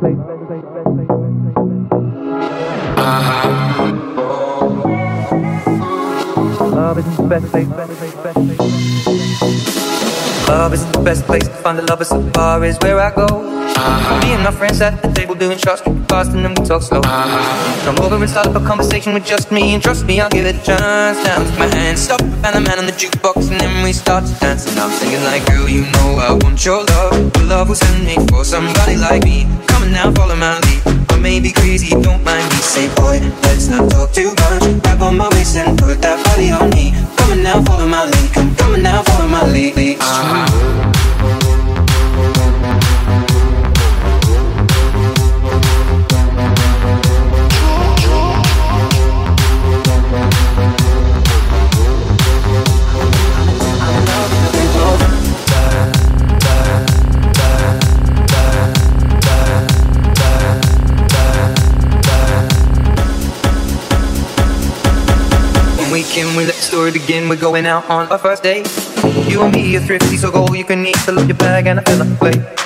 Love is the best place. Love is the best place to find a lover. So far is where I go. Uh-huh. Me and my friends at the table doing shots, drinking fast, and then we talk slow. Uh-huh. Come over and start up a conversation with just me, and trust me, I'll give it a chance. Now take my hand, stop, and the man on the jukebox, and then we start to dance. And I'm singing like, girl, you know I want your love. Your love was sent me for somebody like me. Come on now, follow my lead. I may be crazy, don't mind me. Say, boy, let's not talk too much. Grab on my waist and put that body on weekend, we let the story begin. We're going out on our first date. You and me are thrifty, so go you can eat. Fill up your bag and I fill up the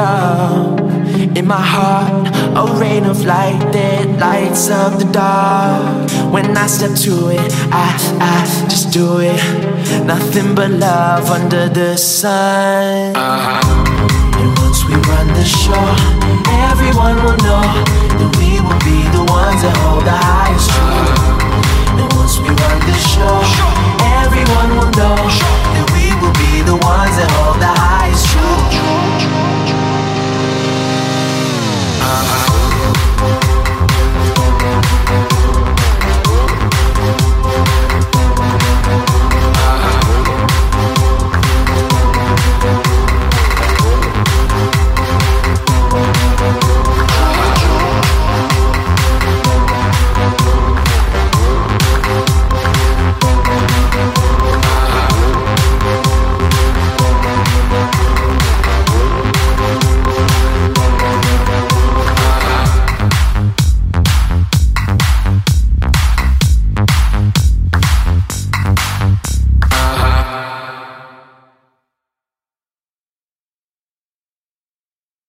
plate. In my heart, a rain of light that lights up the dark. When I step to it, I, I just do it. Nothing but love under the sun. Uh-huh. And once we run the show, everyone will know that we will be the ones that hold the truth.